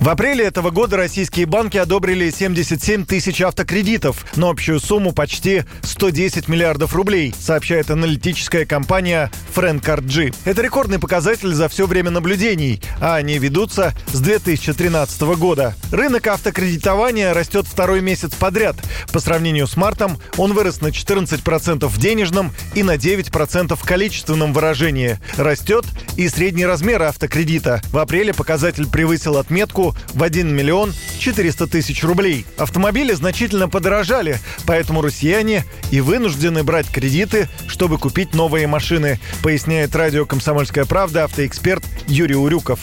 В апреле этого года российские банки одобрили 77 тысяч автокредитов на общую сумму почти 110 миллиардов рублей, сообщает аналитическая компания FriendCardG. Это рекордный показатель за все время наблюдений, а они ведутся с 2013 года. Рынок автокредитования растет второй месяц подряд. По сравнению с мартом он вырос на 14% в денежном и на 9% в количественном выражении. Растет и средний размер автокредита. В апреле показатель превысил отметку в 1 миллион 400 тысяч рублей. Автомобили значительно подорожали, поэтому россияне и вынуждены брать кредиты, чтобы купить новые машины, поясняет радио «Комсомольская правда» автоэксперт Юрий Урюков.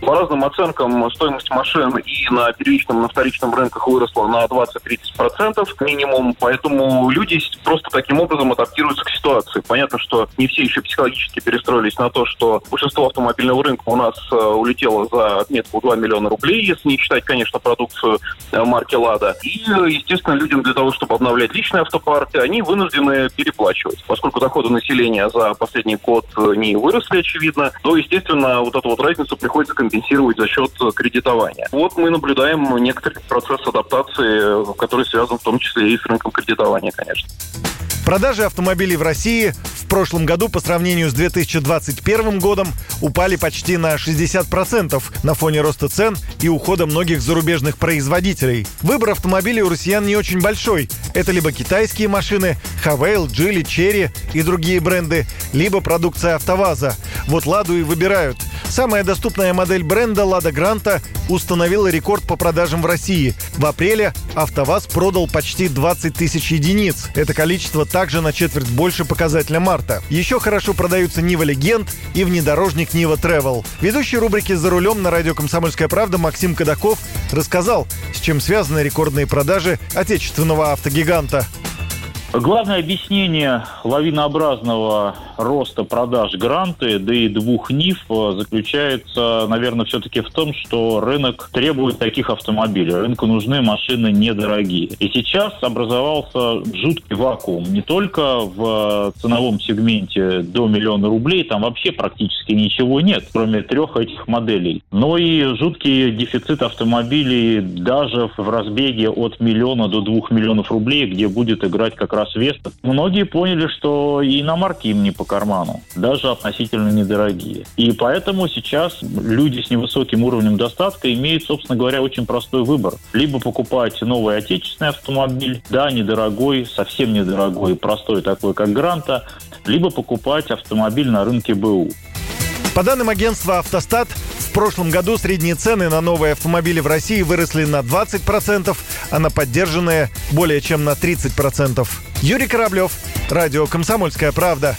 По разным оценкам, стоимость машин и на первичном, на вторичном рынках выросла на 20-30% минимум, поэтому люди просто таким образом адаптируются к ситуации. Понятно, что не все еще психологически перестроились на то, что большинство автомобильного рынка у нас э, улетело за отметку 2 миллиона рублей, если не считать, конечно, продукцию э, марки «Лада». И, естественно, людям для того, чтобы обновлять личный автопарк, они вынуждены переплачивать. Поскольку доходы населения за последний год не выросли, очевидно, то, естественно, вот эту вот разницу приходится компенсировать за счет кредитования. Вот мы наблюдаем некоторый процесс адаптации, который связан в том числе и с рынком кредитования, конечно. Продажи автомобилей в России прошлом году по сравнению с 2021 годом упали почти на 60% на фоне роста цен и ухода многих зарубежных производителей. Выбор автомобилей у россиян не очень большой. Это либо китайские машины, Хавейл, Джили, Черри и другие бренды, либо продукция АвтоВАЗа. Вот «Ладу» и выбирают – Самая доступная модель бренда «Лада Гранта» установила рекорд по продажам в России. В апреле «АвтоВАЗ» продал почти 20 тысяч единиц. Это количество также на четверть больше показателя марта. Еще хорошо продаются «Нива Легенд» и внедорожник «Нива Тревел». Ведущий рубрики «За рулем» на радио «Комсомольская правда» Максим Кадаков рассказал, с чем связаны рекордные продажи отечественного автогиганта. Главное объяснение лавинообразного роста продаж гранты, да и двух НИФ э, заключается, наверное, все-таки в том, что рынок требует таких автомобилей. Рынку нужны машины недорогие. И сейчас образовался жуткий вакуум. Не только в ценовом сегменте до миллиона рублей, там вообще практически ничего нет, кроме трех этих моделей. Но и жуткий дефицит автомобилей даже в разбеге от миллиона до двух миллионов рублей, где будет играть как раз Веста. Многие поняли, что и иномарки им не по карману, даже относительно недорогие. И поэтому сейчас люди с невысоким уровнем достатка имеют, собственно говоря, очень простой выбор. Либо покупать новый отечественный автомобиль, да, недорогой, совсем недорогой, простой такой, как Гранта, либо покупать автомобиль на рынке БУ. По данным агентства «Автостат», в прошлом году средние цены на новые автомобили в России выросли на 20%, а на поддержанные более чем на 30%. Юрий Кораблев, Радио «Комсомольская правда».